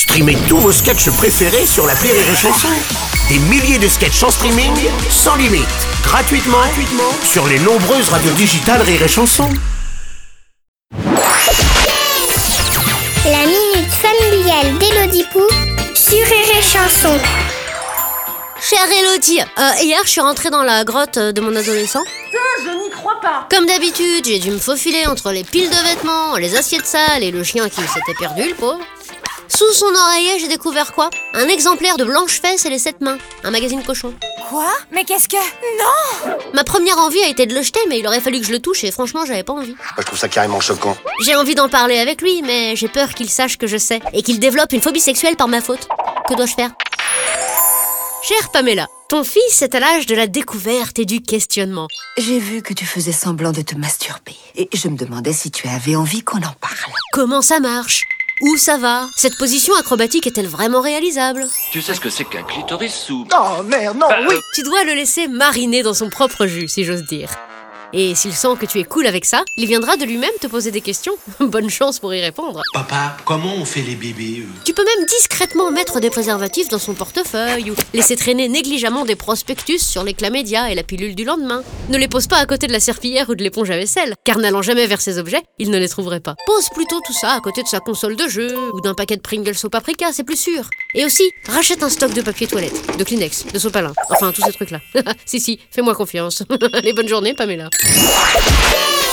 Streamez tous vos sketchs préférés sur la Rire et Chanson. Des milliers de sketchs en streaming, sans limite, gratuitement, gratuitement sur les nombreuses radios digitales Rire et Chanson. La minute familiale d'Élodie Pou sur Rire et Chanson. Chère Elodie, euh, hier je suis rentrée dans la grotte euh, de mon adolescent. je n'y crois pas. Comme d'habitude, j'ai dû me faufiler entre les piles de vêtements, les assiettes sales et le chien qui s'était perdu, le pauvre. Sous son oreiller, j'ai découvert quoi? Un exemplaire de Blanche-Fesse et les Sept Mains, un magazine cochon. Quoi? Mais qu'est-ce que... Non Ma première envie a été de le jeter, mais il aurait fallu que je le touche et franchement, j'avais pas envie. Moi, je trouve ça carrément choquant. J'ai envie d'en parler avec lui, mais j'ai peur qu'il sache que je sais et qu'il développe une phobie sexuelle par ma faute. Que dois-je faire? Chère Pamela, ton fils est à l'âge de la découverte et du questionnement. J'ai vu que tu faisais semblant de te masturber. Et je me demandais si tu avais envie qu'on en parle. Comment ça marche? Où ça va? Cette position acrobatique est-elle vraiment réalisable? Tu sais ce que c'est qu'un clitoris sous Oh merde, non, oui. Tu dois le laisser mariner dans son propre jus, si j'ose dire. Et s'il sent que tu es cool avec ça, il viendra de lui-même te poser des questions. Bonne chance pour y répondre. Papa, comment on fait les bébés Tu peux même discrètement mettre des préservatifs dans son portefeuille ou laisser traîner négligemment des prospectus sur les chlamydia et la pilule du lendemain. Ne les pose pas à côté de la serpillière ou de l'éponge à vaisselle, car n'allant jamais vers ces objets, il ne les trouverait pas. Pose plutôt tout ça à côté de sa console de jeu ou d'un paquet de Pringles au paprika, c'est plus sûr. Et aussi, rachète un stock de papier toilette, de Kleenex, de sopalin, enfin tous ces trucs-là. si si, fais-moi confiance. Allez, bonne journée, Pamela. Yeah!